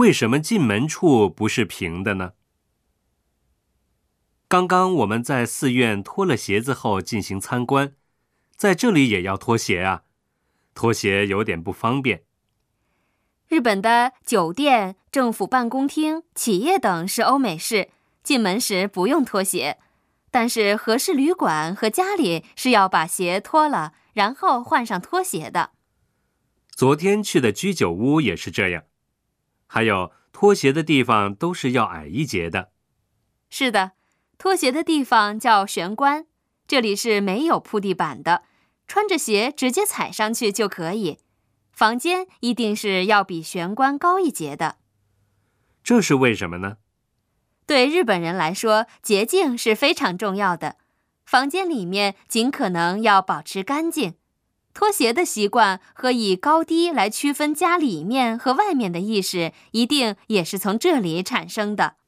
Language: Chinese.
为什么进门处不是平的呢？刚刚我们在寺院脱了鞋子后进行参观，在这里也要脱鞋啊，脱鞋有点不方便。日本的酒店、政府办公厅、企业等是欧美式，进门时不用脱鞋，但是合适旅馆和家里是要把鞋脱了，然后换上拖鞋的。昨天去的居酒屋也是这样，还有脱鞋的地方都是要矮一截的。是的，脱鞋的地方叫玄关，这里是没有铺地板的，穿着鞋直接踩上去就可以。房间一定是要比玄关高一截的。这是为什么呢？对日本人来说，洁净是非常重要的，房间里面尽可能要保持干净。拖鞋的习惯和以高低来区分家里面和外面的意识，一定也是从这里产生的。